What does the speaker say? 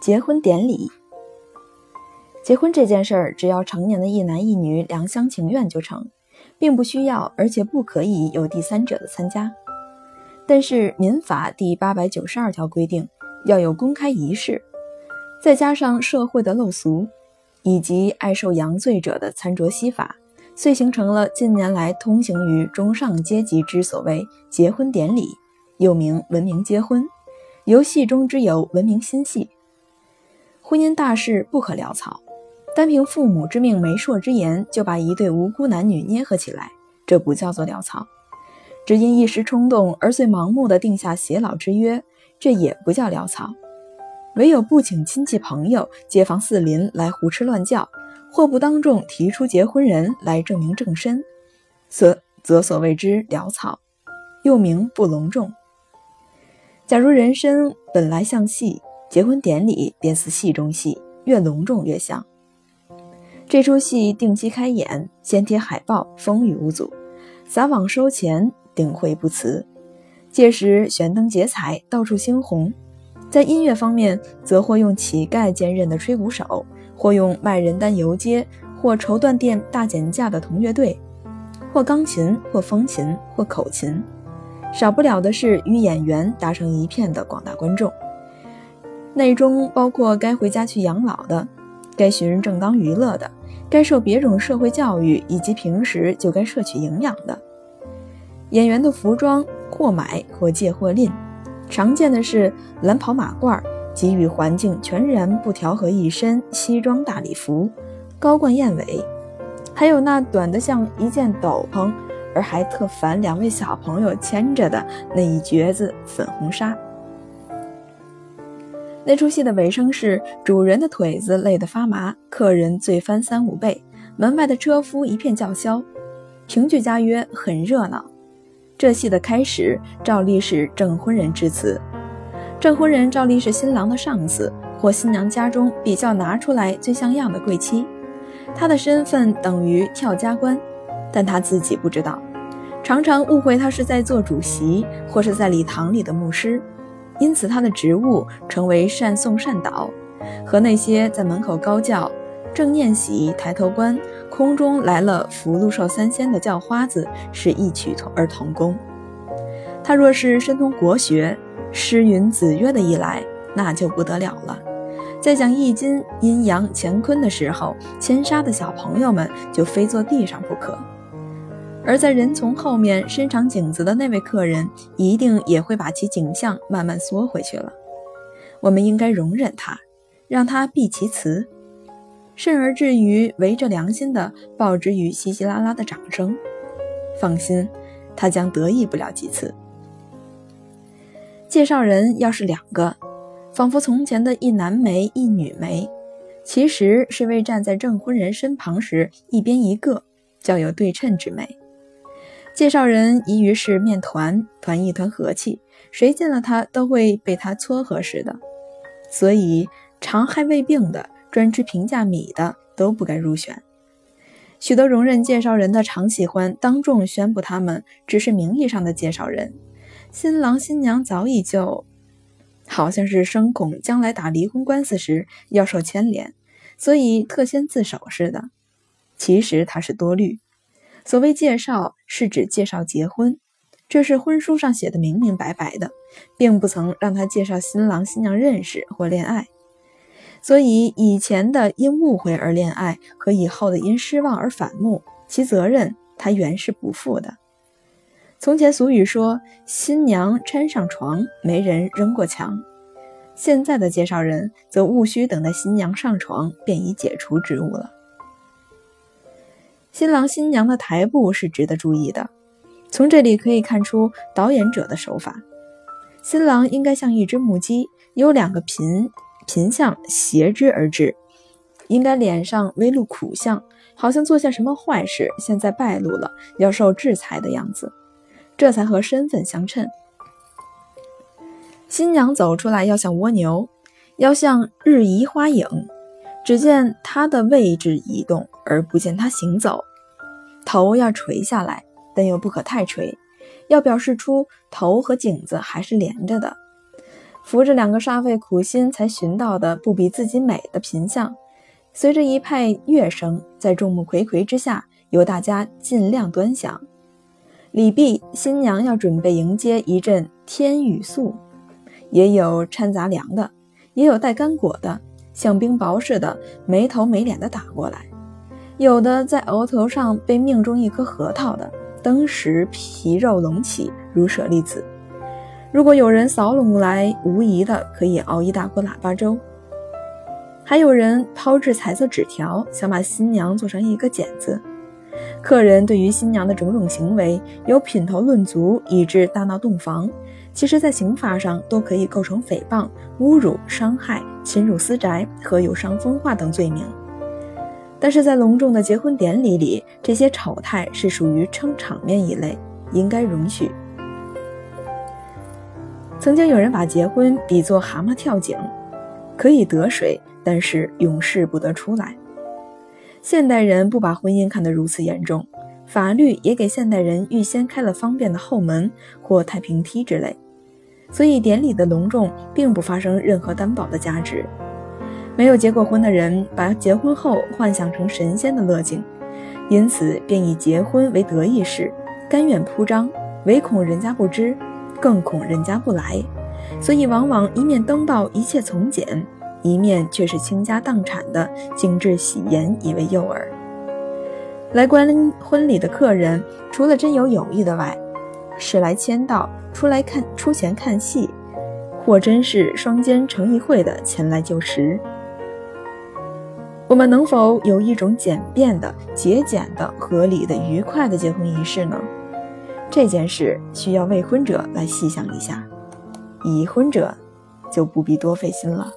结婚典礼，结婚这件事儿，只要成年的一男一女两厢情愿就成，并不需要，而且不可以有第三者的参加。但是民法第八百九十二条规定要有公开仪式，再加上社会的陋俗，以及爱受洋罪者的餐桌西法，遂形成了近年来通行于中上阶级之所谓结婚典礼，又名文明结婚，游戏中之有文明新戏。婚姻大事不可潦草，单凭父母之命、媒妁之言就把一对无辜男女捏合起来，这不叫做潦草；只因一时冲动而遂盲目的定下偕老之约，这也不叫潦草。唯有不请亲戚朋友、街坊四邻来胡吃乱叫，或不当众提出结婚人来证明正身，则则所谓之潦草，又名不隆重。假如人生本来像戏。结婚典礼便似戏中戏，越隆重越像。这出戏定期开演，先贴海报，风雨无阻；撒网收钱，顶会不辞。届时悬灯结彩，到处猩红。在音乐方面，则或用乞丐兼任的吹鼓手，或用卖人单游街或绸缎店大减价的铜乐队，或钢琴，或风琴，或口琴。少不了的是与演员打成一片的广大观众。内中包括该回家去养老的，该寻人正当娱乐的，该受别种社会教育以及平时就该摄取营养的。演员的服装或买或借或吝，常见的是蓝袍马褂，给予环境全然不调和一身西装大礼服，高冠燕尾，还有那短的像一件斗篷，而还特烦两位小朋友牵着的那一橛子粉红纱。那出戏的尾声是主人的腿子累得发麻，客人醉翻三五倍，门外的车夫一片叫嚣。评剧家曰很热闹。这戏的开始照例是证婚人致辞，证婚人照例是新郎的上司或新娘家中比较拿出来最像样的贵妻，他的身份等于跳家官，但他自己不知道，常常误会他是在做主席或是在礼堂里的牧师。因此，他的职务成为善颂善导，和那些在门口高叫“正念喜，抬头观，空中来了福禄寿三仙”的叫花子是异曲同而同工。他若是深通国学，诗云子曰的一来，那就不得了了。在讲易经阴阳乾坤的时候，千杀的小朋友们就非坐地上不可。而在人从后面伸长颈子的那位客人，一定也会把其颈项慢慢缩回去了。我们应该容忍他，让他避其词，甚而至于违着良心的报之于稀稀拉拉的掌声。放心，他将得意不了几次。介绍人要是两个，仿佛从前的一男媒一女媒，其实是为站在证婚人身旁时一边一个，较有对称之美。介绍人宜于是面团，团一团和气，谁见了他都会被他撮合似的。所以常害胃病的、专吃平价米的都不该入选。许多容忍介绍人的常喜欢当众宣布他们只是名义上的介绍人，新郎新娘早已就，好像是生恐将来打离婚官司时要受牵连，所以特先自首似的。其实他是多虑。所谓介绍，是指介绍结婚，这是婚书上写的明明白白的，并不曾让他介绍新郎新娘认识或恋爱。所以以前的因误会而恋爱，和以后的因失望而反目，其责任他原是不负的。从前俗语说：“新娘搀上床，没人扔过墙。”现在的介绍人则务须等待新娘上床，便已解除职务了。新郎新娘的台步是值得注意的，从这里可以看出导演者的手法。新郎应该像一只木鸡，有两个颦颦相斜之而至，应该脸上微露苦相，好像做下什么坏事，现在败露了，要受制裁的样子，这才和身份相称。新娘走出来要像蜗牛，要像日移花影。只见她的位置移动，而不见她行走。头要垂下来，但又不可太垂，要表示出头和颈子还是连着的，扶着两个煞费苦心才寻到的不比自己美的嫔相，随着一派乐声，在众目睽睽之下，由大家尽量端详。礼毕，新娘要准备迎接一阵天雨粟，也有掺杂粮的，也有带干果的，像冰雹似的没头没脸的打过来，有的在额头上被命中一颗核桃的，当时皮肉隆起，如舍利子。如果有人扫拢来，无疑的可以熬一大锅腊八粥。还有人抛掷彩色纸条，想把新娘做成一个茧子。客人对于新娘的种种行为，由品头论足，以致大闹洞房，其实，在刑法上都可以构成诽谤、侮辱、伤害、侵入私宅和有伤风化等罪名。但是在隆重的结婚典礼里，这些丑态是属于撑场面一类，应该容许。曾经有人把结婚比作蛤蟆跳井，可以得水，但是永世不得出来。现代人不把婚姻看得如此严重，法律也给现代人预先开了方便的后门或太平梯之类，所以典礼的隆重并不发生任何担保的价值。没有结过婚的人把结婚后幻想成神仙的乐境，因此便以结婚为得意事，甘愿铺张，唯恐人家不知。更恐人家不来，所以往往一面登报一切从简，一面却是倾家荡产的精致喜颜以为诱饵。来观婚礼的客人，除了真有友谊的外，是来签到、出来看出钱看戏，或真是双肩成一会的前来就食。我们能否有一种简便的、节俭的、合理的、愉快的结婚仪式呢？这件事需要未婚者来细想一下，已婚者就不必多费心了。